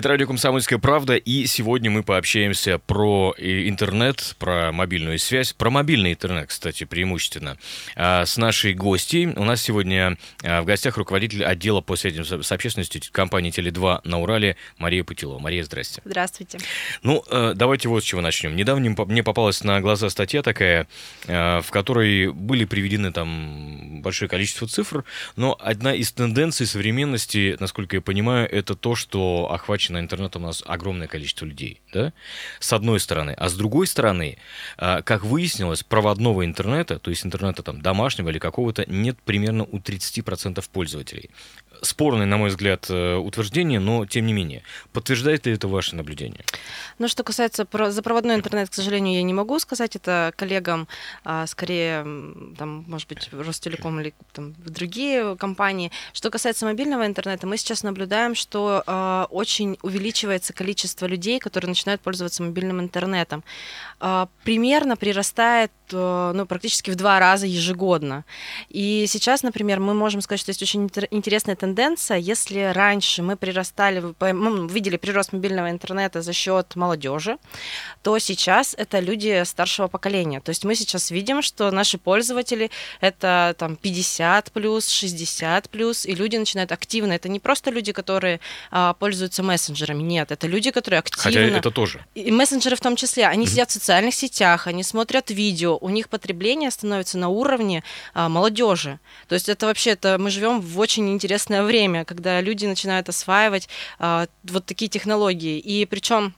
Это радио «Комсомольская правда», и сегодня мы пообщаемся про э, интернет, про мобильную связь, про мобильный интернет, кстати, преимущественно, а, с нашей гостьей. У нас сегодня а, в гостях руководитель отдела по связям с общественностью компании «Теле2» на Урале Мария Путилова. Мария, здрасте. Здравствуйте. Ну, э, давайте вот с чего начнем. Недавно мне попалась на глаза статья такая, э, в которой были приведены там большое количество цифр, но одна из тенденций современности, насколько я понимаю, это то, что охвачено интернетом у нас огромное количество людей, да, с одной стороны. А с другой стороны, а, как выяснилось, проводного интернета, то есть интернета там домашнего или какого-то, нет примерно у 30% пользователей спорное, на мой взгляд, э, утверждение, но тем не менее. Подтверждает ли это ваше наблюдение? Ну, что касается запроводной интернет, к сожалению, я не могу сказать это коллегам, а, скорее, там, может быть, Ростелеком или там, другие компании. Что касается мобильного интернета, мы сейчас наблюдаем, что а, очень увеличивается количество людей, которые начинают пользоваться мобильным интернетом. А, примерно прирастает э, ну, практически в два раза ежегодно. И сейчас, например, мы можем сказать, что есть очень интересная тенденция тенденция, если раньше мы прирастали, мы видели прирост мобильного интернета за счет молодежи, то сейчас это люди старшего поколения. То есть мы сейчас видим, что наши пользователи это там 50 плюс, 60 плюс, и люди начинают активно. Это не просто люди, которые а, пользуются мессенджерами, нет, это люди, которые активно... Хотя это тоже. И мессенджеры в том числе. Они mm-hmm. сидят в социальных сетях, они смотрят видео, у них потребление становится на уровне а, молодежи. То есть это вообще, это мы живем в очень интересное интересное время, когда люди начинают осваивать а, вот такие технологии. И причем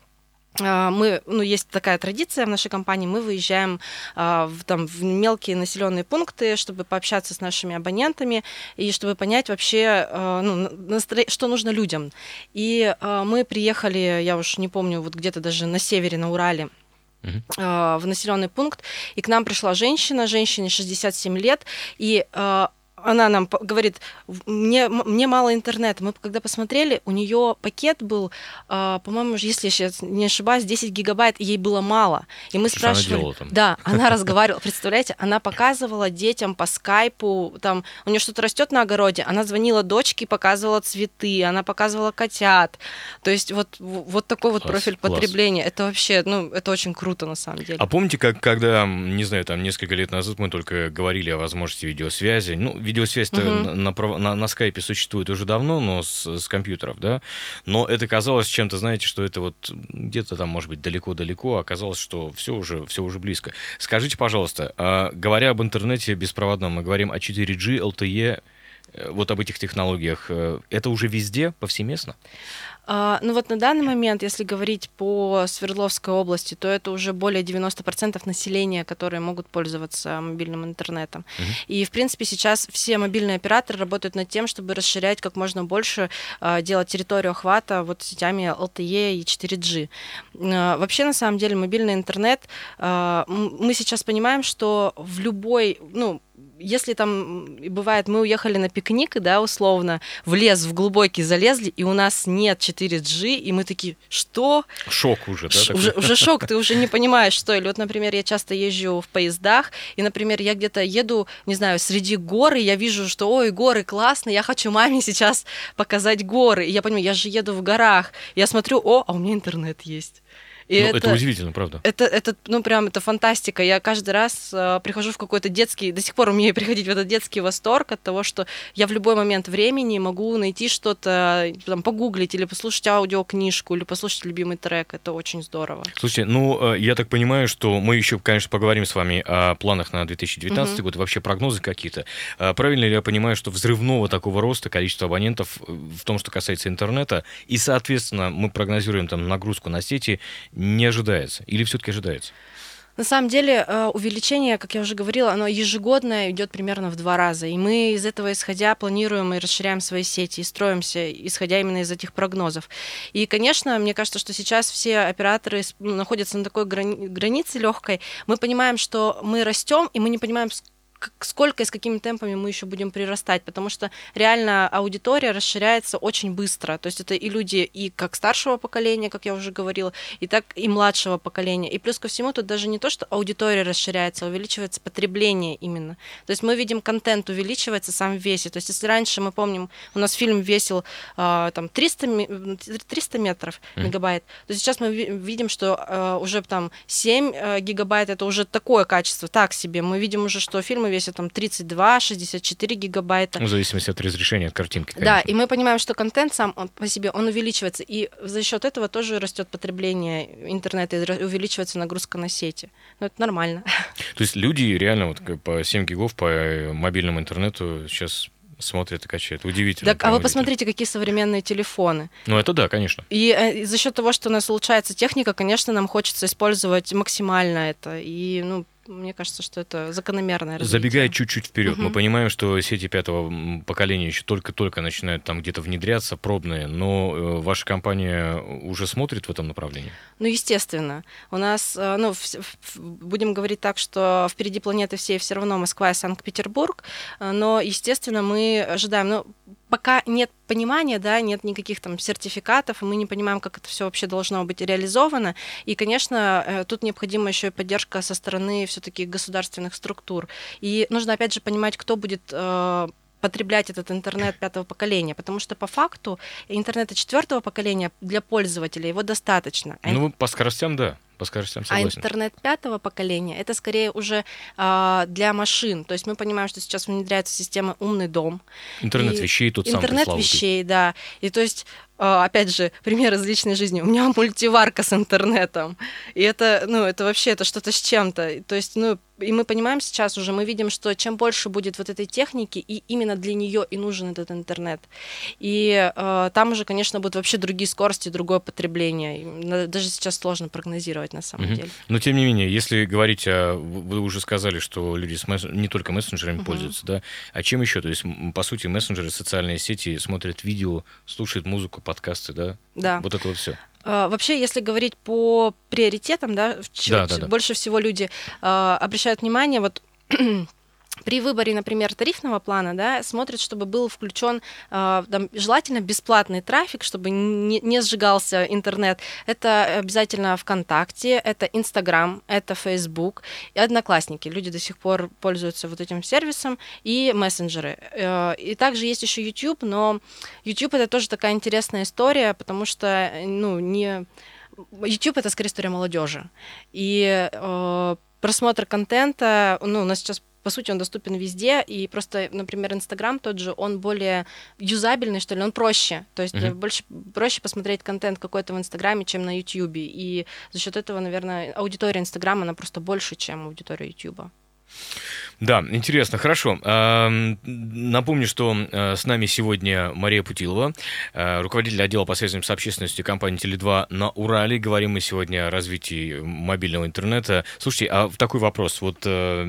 а, мы, ну, есть такая традиция в нашей компании, мы выезжаем а, в, там, в мелкие населенные пункты, чтобы пообщаться с нашими абонентами и чтобы понять вообще, а, ну, настро... что нужно людям. И а, мы приехали, я уж не помню, вот где-то даже на севере, на Урале, Uh-huh. в населенный пункт, и к нам пришла женщина, женщине 67 лет, и она нам говорит, мне, мне мало интернета. Мы когда посмотрели, у нее пакет был, э, по-моему, если я сейчас не ошибаюсь, 10 гигабайт, ей было мало. И мы что спрашивали... Она да, она разговаривала. Представляете, она показывала детям по скайпу, там, у нее что-то растет на огороде, она звонила дочке, показывала цветы, она показывала котят. То есть вот, вот такой вот класс, профиль класс. потребления. Это вообще, ну, это очень круто на самом деле. А помните, как, когда, не знаю, там несколько лет назад мы только говорили о возможности видеосвязи, ну, видеосвязь-то угу. на, на, на скайпе существует уже давно, но с, с компьютеров, да, но это казалось чем-то, знаете, что это вот где-то там, может быть, далеко-далеко, а оказалось, что все уже, все уже близко. Скажите, пожалуйста, а, говоря об интернете беспроводном, мы говорим о 4G, LTE, вот об этих технологиях, э, это уже везде, повсеместно? А, ну вот на данный момент, если говорить по Свердловской области, то это уже более 90% населения, которые могут пользоваться мобильным интернетом. Uh-huh. И, в принципе, сейчас все мобильные операторы работают над тем, чтобы расширять как можно больше, а, делать территорию охвата вот сетями LTE и 4G. А, вообще, на самом деле, мобильный интернет, мы сейчас понимаем, что в любой, ну, если там бывает, мы уехали на пикник, да, условно, в лес, в глубокий залезли, и у нас нет 4G, и мы такие, что? Шок уже, да? Ш- уже, уже шок, ты уже не понимаешь, что. Или вот, например, я часто езжу в поездах, и, например, я где-то еду, не знаю, среди гор, и я вижу, что, ой, горы классные, я хочу маме сейчас показать горы. И я понимаю, я же еду в горах. Я смотрю, о, а у меня интернет есть. И ну, это, это удивительно, правда. Это, это, ну, прям, это фантастика. Я каждый раз э, прихожу в какой-то детский, до сих пор умею приходить в этот детский восторг от того, что я в любой момент времени могу найти что-то, там, погуглить или послушать аудиокнижку, или послушать любимый трек. Это очень здорово. Слушайте, ну, э, я так понимаю, что мы еще, конечно, поговорим с вами о планах на 2019 угу. год, вообще прогнозы какие-то. А правильно ли я понимаю, что взрывного такого роста количества абонентов э, в том, что касается интернета, и, соответственно, мы прогнозируем там нагрузку на сети, не ожидается? Или все-таки ожидается? На самом деле э, увеличение, как я уже говорила, оно ежегодно идет примерно в два раза. И мы из этого исходя планируем и расширяем свои сети, и строимся, исходя именно из этих прогнозов. И, конечно, мне кажется, что сейчас все операторы ну, находятся на такой грани- границе легкой. Мы понимаем, что мы растем, и мы не понимаем, сколько и с какими темпами мы еще будем прирастать, потому что реально аудитория расширяется очень быстро. То есть это и люди и как старшего поколения, как я уже говорила, и так и младшего поколения. И плюс ко всему тут даже не то, что аудитория расширяется, а увеличивается потребление именно. То есть мы видим контент увеличивается сам в весе. То есть если раньше мы помним, у нас фильм весил э, там 300, 300 метров mm. мегабайт, то сейчас мы видим, что э, уже там 7 э, гигабайт это уже такое качество, так себе. Мы видим уже, что фильмы весят там 32, 64 гигабайта. Ну, в зависимости от разрешения, от картинки. Конечно. Да, и мы понимаем, что контент сам он по себе, он увеличивается. И за счет этого тоже растет потребление интернета и увеличивается нагрузка на сети. Ну, это нормально. То есть люди реально вот по 7 гигов по э, мобильному интернету сейчас смотрят и качают. Удивительно. Так, а вы посмотрите, какие современные телефоны. Ну, это да, конечно. И, э, и за счет того, что у нас улучшается техника, конечно, нам хочется использовать максимально это. И, ну, мне кажется, что это закономерное развитие. Забегая чуть-чуть вперед, угу. мы понимаем, что сети пятого поколения еще только-только начинают там где-то внедряться, пробные, но э, ваша компания уже смотрит в этом направлении? Ну, естественно. У нас, э, ну, будем говорить так, что впереди планеты всей все равно Москва и Санкт-Петербург, э, но, естественно, мы ожидаем, ну, пока нет понимания, да, нет никаких там сертификатов, мы не понимаем, как это все вообще должно быть реализовано. И, конечно, э, тут необходима еще и поддержка со стороны все-таки государственных структур. И нужно, опять же, понимать, кто будет э, потреблять этот интернет пятого поколения, потому что по факту интернета четвертого поколения для пользователя его достаточно. Ну, по скоростям, да по скоростям а согласен. А интернет пятого поколения это скорее уже а, для машин. То есть мы понимаем, что сейчас внедряется система умный дом. Интернет вещей тут Интернет вещей, да. И то есть опять же, пример из личной жизни. У меня мультиварка с интернетом. И это, ну, это вообще это что-то с чем-то. То есть, ну, и мы понимаем сейчас уже, мы видим, что чем больше будет вот этой техники, и именно для нее и нужен этот интернет. И э, там уже, конечно, будут вообще другие скорости, другое потребление. Даже сейчас сложно прогнозировать на самом угу. деле. Но тем не менее, если говорить о... Вы уже сказали, что люди с месс... не только мессенджерами угу. пользуются, да? А чем еще? То есть, по сути, мессенджеры, социальные сети смотрят видео, слушают музыку, подкасты, да? Да. Вот это вот все. А, вообще, если говорить по приоритетам, да, да, да, да. больше всего люди э, обращают внимание, вот при выборе, например, тарифного плана, да, смотрят, чтобы был включен э, там, желательно бесплатный трафик, чтобы не, не сжигался интернет. Это обязательно ВКонтакте, это Инстаграм, это Фейсбук и Одноклассники. Люди до сих пор пользуются вот этим сервисом и мессенджеры. Э, и также есть еще YouTube, но YouTube это тоже такая интересная история, потому что, ну, не... YouTube это скорее история молодежи. И э, просмотр контента, ну, у нас сейчас по сути, он доступен везде, и просто, например, Инстаграм тот же, он более юзабельный, что ли, он проще. То есть mm-hmm. больше, проще посмотреть контент какой-то в Инстаграме, чем на Ютьюбе. И за счет этого, наверное, аудитория Инстаграма, она просто больше, чем аудитория Ютьюба. Да, интересно, хорошо. Напомню, что э, с нами сегодня Мария Путилова, э, руководитель отдела по связям с общественностью компании Теле2 на Урале. Говорим мы сегодня о развитии мобильного интернета. Слушайте, а такой вопрос. Вот, э,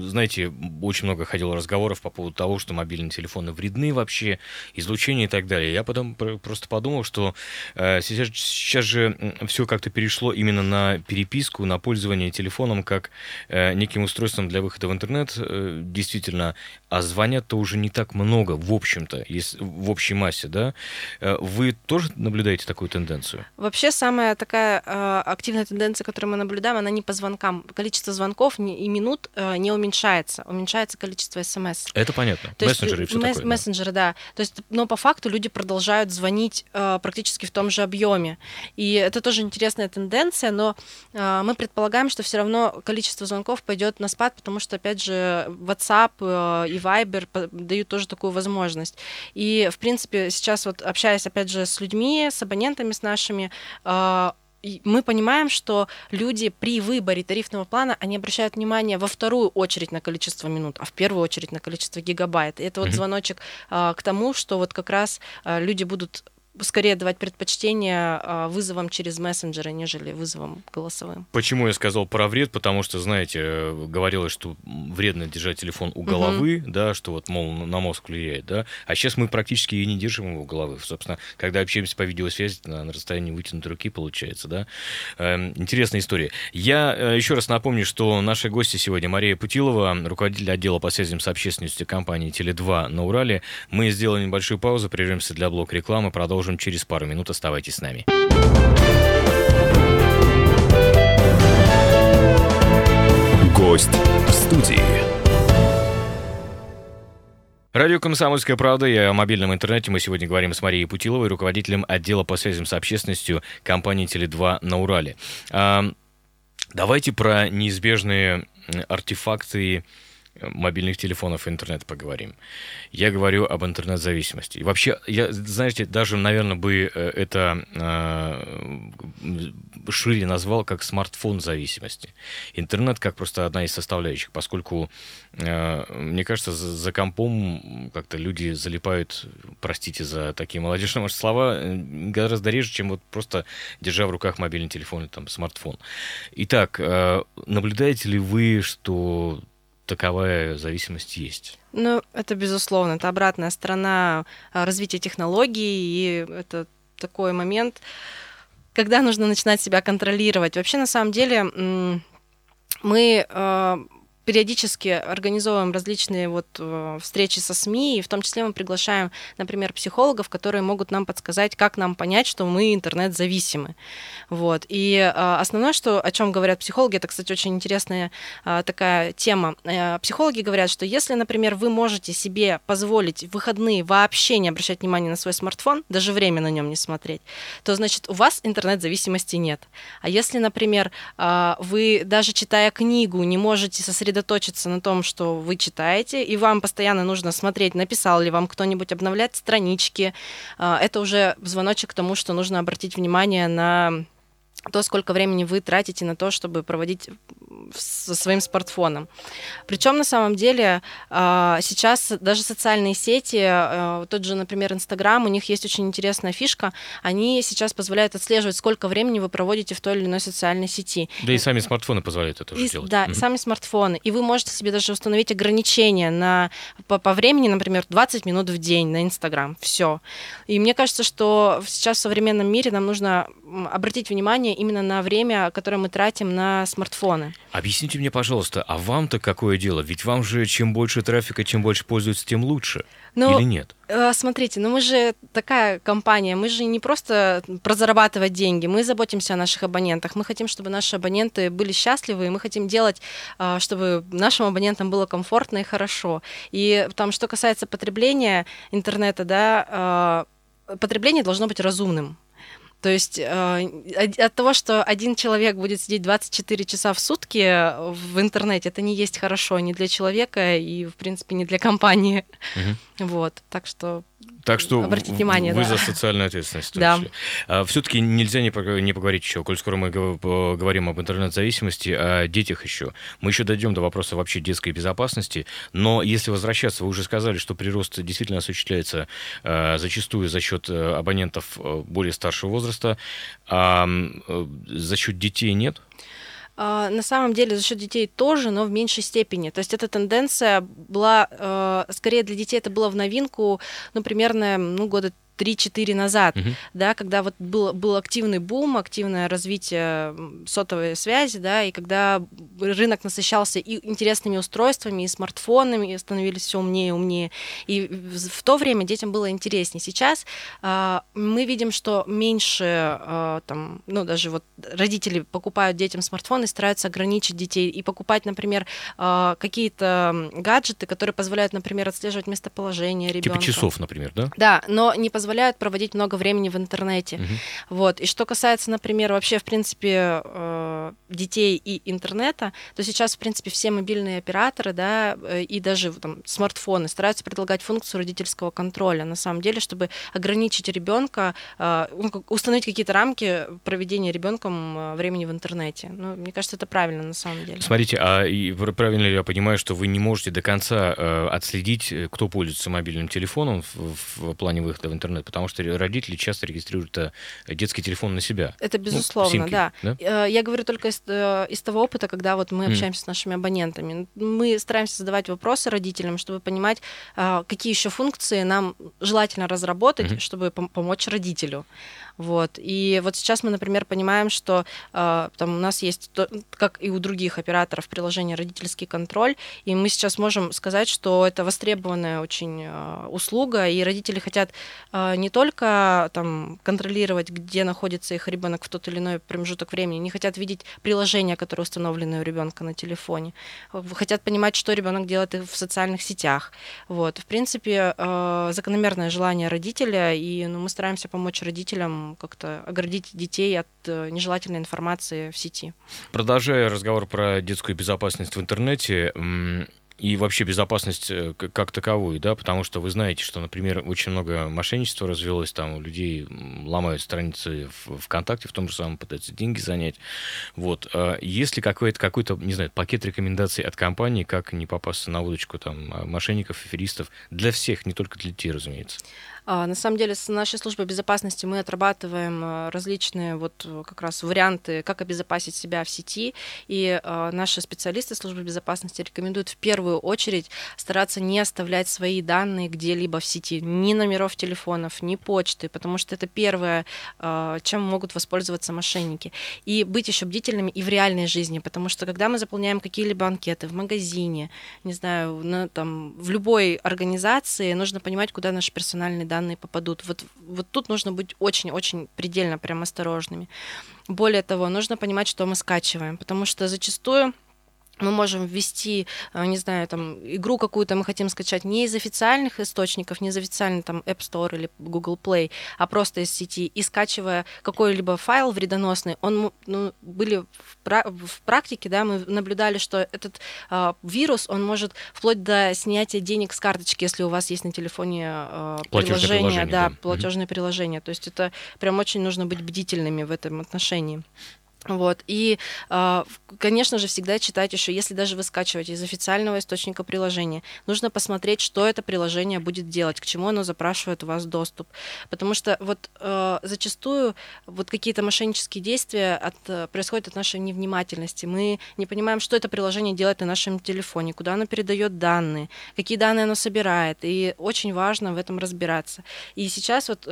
знаете, очень много ходило разговоров по поводу того, что мобильные телефоны вредны вообще, излучение и так далее. Я потом просто подумал, что сейчас, сейчас же все как-то перешло именно на переписку, на пользование телефоном как неким устройством для выхода в интернет, э, действительно, а звонят-то уже не так много, в общем-то, в общей массе, да? Э, вы тоже наблюдаете такую тенденцию? Вообще, самая такая э, активная тенденция, которую мы наблюдаем, она не по звонкам. Количество звонков и минут не уменьшается, уменьшается количество смс. Это понятно. То мессенджеры есть, и все месс- такое. Мессенджеры, да. То есть, но по факту люди продолжают звонить практически в том же объеме. И это тоже интересная тенденция, но мы предполагаем, что все равно количество звонков пойдет на спад, потому что, опять же, WhatsApp э, и Viber дают тоже такую возможность. И, в принципе, сейчас вот общаясь, опять же, с людьми, с абонентами, с нашими, э, мы понимаем, что люди при выборе тарифного плана, они обращают внимание во вторую очередь на количество минут, а в первую очередь на количество гигабайт. И это вот mm-hmm. звоночек а, к тому, что вот как раз а, люди будут скорее давать предпочтение э, вызовам через мессенджеры, нежели вызовам голосовым. Почему я сказал про вред? Потому что, знаете, говорилось, что вредно держать телефон у головы, угу. да, что вот, мол, на мозг влияет, да. А сейчас мы практически и не держим его у головы. Собственно, когда общаемся по видеосвязи, на, на расстоянии вытянутой руки получается, да. Э, интересная история. Я э, еще раз напомню, что наши гости сегодня Мария Путилова, руководитель отдела по связям с общественностью компании Теле2 на Урале. Мы сделаем небольшую паузу, прервемся для блок рекламы, продолжим через пару минут. Оставайтесь с нами. Гость в студии. Радио «Комсомольская правда» и о мобильном интернете мы сегодня говорим с Марией Путиловой, руководителем отдела по связям с общественностью компании «Теле2» на Урале. Давайте про неизбежные артефакты мобильных телефонов и интернета поговорим. Я говорю об интернет-зависимости. И вообще, я, знаете, даже, наверное, бы э, это э, шире назвал как смартфон зависимости. Интернет как просто одна из составляющих, поскольку, э, мне кажется, за, за компом как-то люди залипают, простите за такие молодежные может, слова, э, гораздо реже, чем вот просто держа в руках мобильный телефон или там смартфон. Итак, э, наблюдаете ли вы, что таковая зависимость есть. Ну, это безусловно, это обратная сторона а, развития технологий, и это такой момент, когда нужно начинать себя контролировать. Вообще, на самом деле, мы а, периодически организовываем различные вот э, встречи со СМИ, и в том числе мы приглашаем, например, психологов, которые могут нам подсказать, как нам понять, что мы интернет-зависимы. Вот. И э, основное, что, о чем говорят психологи, это, кстати, очень интересная э, такая тема. Психологи говорят, что если, например, вы можете себе позволить в выходные вообще не обращать внимания на свой смартфон, даже время на нем не смотреть, то, значит, у вас интернет-зависимости нет. А если, например, вы даже читая книгу не можете сосредоточиться сосредоточиться на том, что вы читаете, и вам постоянно нужно смотреть, написал ли вам кто-нибудь, обновлять странички. А, это уже звоночек к тому, что нужно обратить внимание на то, сколько времени вы тратите на то, чтобы проводить со своим смартфоном. Причем на самом деле а, сейчас даже социальные сети, а, тот же, например, Инстаграм, у них есть очень интересная фишка. Они сейчас позволяют отслеживать, сколько времени вы проводите в той или иной социальной сети. Да и сами смартфоны позволяют это уже и, делать. Да, угу. сами смартфоны. И вы можете себе даже установить ограничения на, по, по времени, например, 20 минут в день на Инстаграм. Все. И мне кажется, что сейчас в современном мире нам нужно обратить внимание именно на время, которое мы тратим на смартфоны. Объясните мне, пожалуйста, а вам-то какое дело? Ведь вам же чем больше трафика, чем больше пользуются, тем лучше. Ну, Или нет? Э, смотрите, ну мы же такая компания, мы же не просто про зарабатывать деньги, мы заботимся о наших абонентах, мы хотим, чтобы наши абоненты были счастливы, и мы хотим делать, э, чтобы нашим абонентам было комфортно и хорошо. И там, что касается потребления интернета, да, э, потребление должно быть разумным. То есть э, от того, что один человек будет сидеть 24 часа в сутки в интернете, это не есть хорошо ни для человека и, в принципе, не для компании. Угу. Вот, так что так что Обратите внимание, вы да. за социальную ответственность. Да. А, Все-таки нельзя не, не поговорить еще, коль скоро мы говорим об интернет-зависимости, о детях еще. Мы еще дойдем до вопроса вообще детской безопасности, но если возвращаться, вы уже сказали, что прирост действительно осуществляется а, зачастую за счет э, абонентов э, более старшего возраста, а за счет детей нет? А, на самом деле за счет детей тоже, но в меньшей степени. То есть эта тенденция была, э, скорее для детей это было в новинку, ну, примерно ну, года 3-4 назад, угу. да, когда вот был, был активный бум, активное развитие сотовой связи, да, и когда рынок насыщался и интересными устройствами, и смартфонами, и становились все умнее и умнее. И в то время детям было интереснее. Сейчас э, мы видим, что меньше, э, там, ну, даже вот родители покупают детям смартфоны, стараются ограничить детей и покупать, например, э, какие-то гаджеты, которые позволяют, например, отслеживать местоположение ребенка. Типа часов, например, да? Да, но не позволяют позволяют проводить много времени в интернете. Угу. Вот. И что касается, например, вообще, в принципе, э, детей и интернета, то сейчас, в принципе, все мобильные операторы, да, э, и даже там, смартфоны стараются предлагать функцию родительского контроля, на самом деле, чтобы ограничить ребенка, э, ну, установить какие-то рамки проведения ребенком времени в интернете. Ну, мне кажется, это правильно на самом деле. Смотрите, а правильно ли я понимаю, что вы не можете до конца отследить, кто пользуется мобильным телефоном в, в плане выхода в интернет? потому что родители часто регистрируют э, детский телефон на себя. Это Ну, безусловно, симки, да. да? Э, Я говорю только из, э, из того опыта, когда вот мы общаемся с нашими абонентами. Мы стараемся задавать вопросы родителям, чтобы понимать, а, какие еще функции нам желательно разработать, Мгм. чтобы пом- помочь родителю. Вот. И вот сейчас мы, например, понимаем, что а, там у нас есть, то- как и у других операторов, приложение «Родительский контроль», и мы сейчас можем сказать, что это востребованная очень а, услуга, и родители хотят а, не только там контролировать, где находится их ребенок в тот или иной промежуток времени, не хотят видеть приложения, которые установлены у ребенка на телефоне, хотят понимать, что ребенок делает в социальных сетях. Вот. В принципе, э, закономерное желание родителя, и ну, мы стараемся помочь родителям как-то оградить детей от э, нежелательной информации в сети. Продолжая разговор про детскую безопасность в интернете и вообще безопасность э, как таковую, да, потому что вы знаете, что, например, очень много мошенничества развелось, там у людей ломают страницы в ВКонтакте, в том же самом пытаются деньги занять. Вот. а Есть ли какой-то, какой-то, не знаю, пакет рекомендаций от компании, как не попасться на удочку там а, мошенников, аферистов, для всех, не только для детей, разумеется? А, На самом деле, с нашей службой безопасности мы отрабатываем различные вот э, как раз варианты, как обезопасить себя в сети. И наши специалисты службы безопасности рекомендуют в первую очередь стараться не оставлять свои данные где-либо в сети, ни номеров телефонов, ни почты, потому что это первое, э, чем могут воспользоваться мошенники. И быть еще бдительными и в реальной жизни, потому что когда мы заполняем какие-либо анкеты в магазине, не знаю, на, там, в любой организации, нужно понимать, куда наши персональные данные попадут. Вот, вот тут нужно быть очень-очень предельно прям осторожными. Более того, нужно понимать, что мы скачиваем, потому что зачастую мы можем ввести, э, не знаю, там, игру какую-то мы хотим скачать не из официальных источников, не из официальных там App Store или Google Play, а просто из сети. И скачивая какой-либо файл вредоносный, он, ну, были в, пра- в практике, да, мы наблюдали, что этот а, вирус, он может вплоть до снятия денег с карточки, если у вас есть на телефоне Платежное приложение, приложение, да, да. Платежное приложение. То есть это прям очень нужно быть бдительными в этом отношении. Вот. И, а, конечно же, всегда читать еще, если даже вы скачиваете из официального источника приложения, нужно посмотреть, что это приложение будет делать, к чему оно запрашивает у вас доступ. Потому что вот э, зачастую вот какие-то мошеннические действия от, э, происходят от нашей невнимательности. Мы не понимаем, что это приложение делает на нашем телефоне, куда оно передает данные, какие данные оно собирает. И очень важно в этом разбираться. И сейчас вот...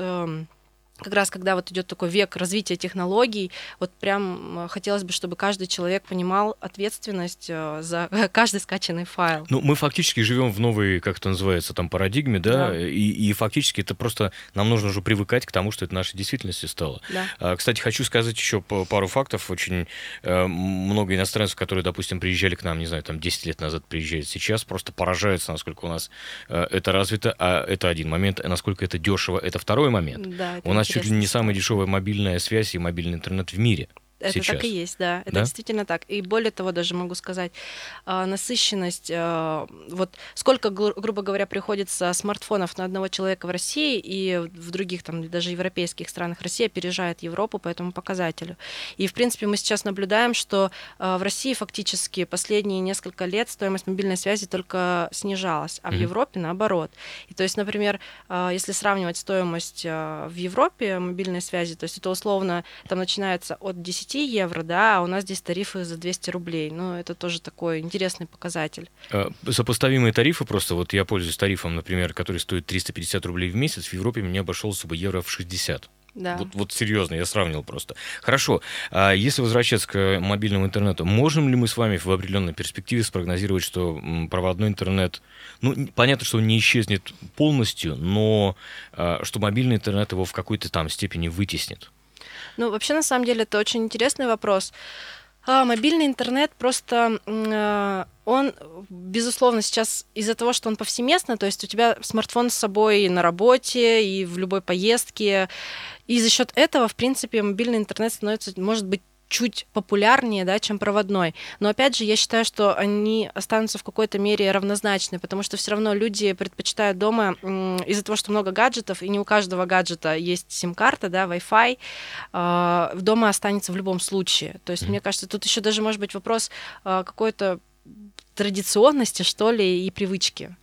как раз когда вот идет такой век развития технологий, вот прям э, хотелось бы, чтобы каждый человек понимал ответственность э, за каждый скачанный файл. Ну, мы фактически живем в новой, как это называется, там, парадигме, да, Да. И, и фактически это просто нам нужно уже привыкать к тому, что это нашей действительностью стало. Да. А, Кстати, хочу сказать еще пару фактов. Очень э, много иностранцев, которые, допустим, приезжали к нам, не знаю, там 10 лет назад приезжают сейчас, просто поражаются, насколько у нас это развито. А это один момент. Насколько это дешево, это второй момент. Да, это У нас чуть ли не самая дешевая мобильная связь и мобильный интернет в мире. Это сейчас. так и есть, да. Это Да? действительно так. И более того, даже могу сказать, а, насыщенность, а, вот сколько, гру- грубо говоря, приходится смартфонов на одного человека в России и в других, там, даже европейских странах. Россия опережает Европу по этому показателю. И, в принципе, мы сейчас наблюдаем, что а, в России фактически последние несколько лет стоимость мобильной связи только снижалась, а в Мгм. Европе наоборот. И то есть, например, если сравнивать стоимость в Европе мобильной связи, то есть это условно там начинается от 10 евро, да, а у нас здесь тарифы за 200 рублей. Ну, это тоже такой интересный показатель. Э, Сопоставимые тарифы просто, вот я пользуюсь тарифом, например, который стоит 350 рублей в месяц, в Европе мне обошелся бы евро в 60. Да. Вот, вот серьезно, я сравнил просто. Хорошо, а если возвращаться к мобильному интернету, можем ли мы с вами в определенной перспективе спрогнозировать, что проводной интернет, ну, понятно, что он не исчезнет полностью, но а, что мобильный интернет его в какой-то там степени вытеснит? Ну, вообще, на самом деле, это очень интересный вопрос. А, мобильный интернет просто, э, он, безусловно, сейчас из-за того, что он повсеместно, то есть у тебя смартфон с собой и на работе, и в любой поездке, и за счет этого, в принципе, мобильный интернет становится, может быть, чуть популярнее, да, чем проводной. Но опять же, я считаю, что они останутся в какой-то мере равнозначны, потому что все равно люди предпочитают дома из-за того, что много гаджетов, и не у каждого гаджета есть сим-карта, да, Wi-Fi, а, дома останется в любом случае. То есть, мне кажется, тут еще даже может быть вопрос а, какой-то традиционности, что ли, и привычки.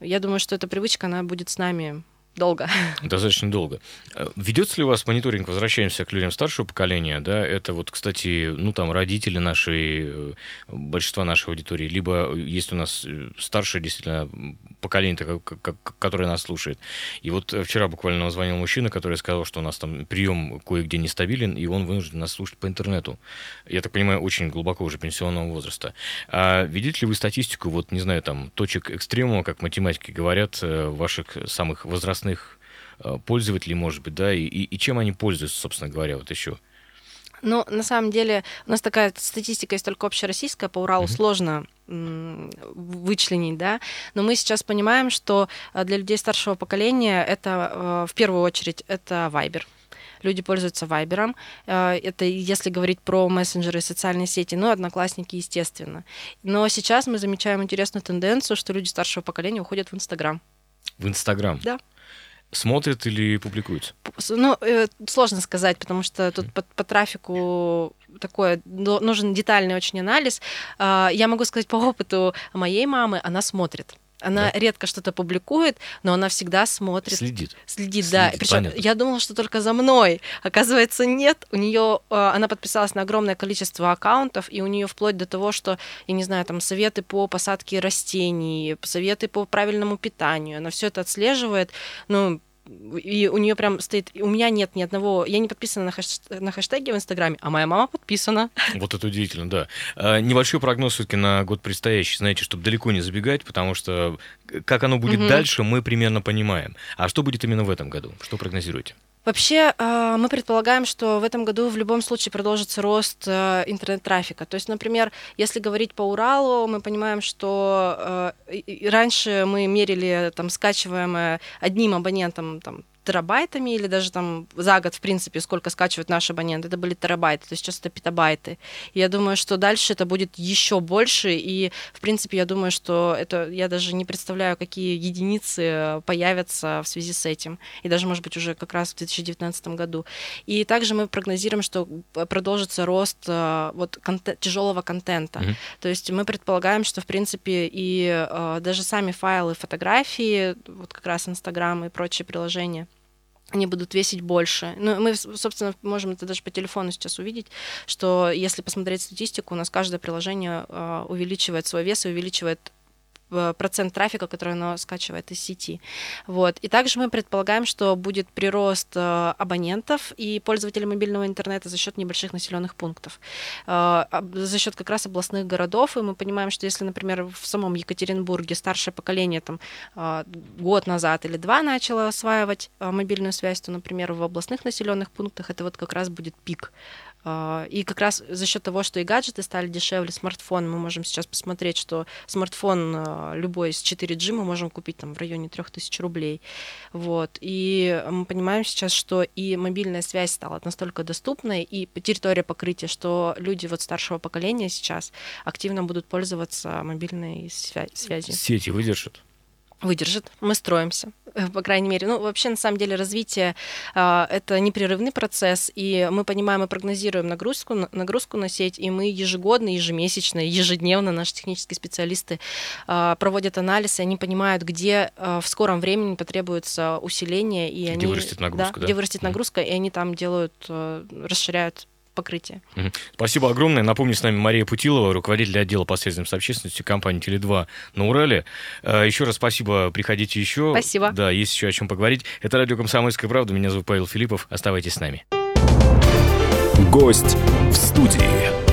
Я думаю, что эта привычка, она будет с нами долго. Достаточно долго. Э, ведется ли у вас мониторинг, возвращаемся к людям старшего поколения, да, это вот, кстати, ну, там, родители наши, э, большинства нашей аудитории, либо есть у нас э, старшее, действительно, поколение, которое нас слушает. И вот вчера буквально звонил мужчина, который сказал, что у нас там прием кое-где нестабилен, и он вынужден нас слушать по интернету. Я так понимаю, очень глубоко уже пенсионного возраста. А видите ли вы статистику, вот, не знаю, там, точек экстремума, как математики говорят, ваших самых возрастных частных э, пользователей, может быть, да, и, и чем они пользуются, собственно говоря, вот еще? Ну, на самом деле, у нас такая статистика есть только общероссийская, по Уралу mm-hmm. сложно вычленить, да, но мы сейчас понимаем, что э, для людей старшего поколения это э, в первую очередь это Viber, люди пользуются Вайбером. Это если говорить про мессенджеры и социальные сети, ну, одноклассники, естественно. Но сейчас мы замечаем интересную тенденцию, что люди старшего поколения уходят в Инстаграм. В Инстаграм? Да. Смотрят или публикуют? Ну, э, сложно сказать, потому что тут по, по трафику такой нужен детальный очень анализ. Э, я могу сказать по опыту моей мамы, она смотрит. Она да. редко что-то публикует, но она всегда смотрит. Следит. Следит, да. Причем я думала, что только за мной. Оказывается, нет. У нее э, она подписалась на огромное количество аккаунтов, и у нее вплоть до того, что, я не знаю, там советы по посадке растений, советы по правильному питанию. Она все это отслеживает. Ну, и у нее прям стоит, у меня нет ни одного, я не подписана на, хэш, на хэштеге в Инстаграме, а моя мама подписана. Вот это удивительно, да. А, небольшой прогноз все-таки на год предстоящий, знаете, чтобы далеко не забегать, потому что как оно будет угу. дальше, мы примерно понимаем. А что будет именно в этом году? Что прогнозируете? Вообще, а, мы предполагаем, что в этом году в любом случае продолжится рост э, интернет-трафика. То есть, например, если говорить по Уралу, мы понимаем, что э, раньше мы мерили там скачиваемое одним абонентом там, терабайтами или даже там за год, в принципе, сколько скачивают наши абоненты, это были терабайты, то есть сейчас это петабайты. И я думаю, что дальше это будет еще больше, и, в принципе, я думаю, что это, я даже не представляю, какие единицы появятся в связи с этим, и даже, может быть, уже как раз в 2019 году. И также мы прогнозируем, что продолжится рост э, вот контент, тяжелого контента. Mm-hmm. То есть мы предполагаем, что, в принципе, и э, даже сами файлы фотографии, вот как раз Инстаграм и прочие приложения, они будут весить больше. Ну, мы, собственно, можем это даже по телефону сейчас увидеть, что если посмотреть статистику, у нас каждое приложение э, увеличивает свой вес и увеличивает процент трафика, который оно скачивает из сети. Вот. И также мы предполагаем, что будет прирост э, абонентов и пользователей мобильного интернета за счет небольших населенных пунктов, э, за счет как раз областных городов. И мы понимаем, что если, например, в самом Екатеринбурге старшее поколение там э, год назад или два начало осваивать мобильную связь, то, например, в областных населенных пунктах это вот как раз будет пик и как раз за счет того, что и гаджеты стали дешевле, смартфон, мы можем сейчас посмотреть, что смартфон а, любой с 4G мы можем купить там в районе 3000 рублей. Вот. И мы понимаем сейчас, что и мобильная связь стала настолько доступной, и территория покрытия, что люди вот старшего поколения сейчас активно будут пользоваться мобильной связью. Сети выдержат? Выдержит. Мы строимся, э, по крайней мере. Ну, вообще, на самом деле, развитие э, это непрерывный процесс, и мы понимаем и прогнозируем нагрузку, нагрузку на сеть, и мы ежегодно, ежемесячно, ежедневно наши технические специалисты э, проводят анализ, и они понимают, где э, в скором времени потребуется усиление, и где они, вырастет нагрузка, да, да? где вырастет нагрузка, и они там делают, э, расширяют покрытия. Спасибо огромное. Напомню, с нами Мария Путилова, руководитель отдела по связям с общественностью компании Теле2 на Урале. Э, еще раз спасибо, приходите еще. Спасибо. Да, есть еще о чем поговорить. Это радио «Комсомольская правда». Меня зовут Павел Филиппов. Оставайтесь с нами. Гость в студии.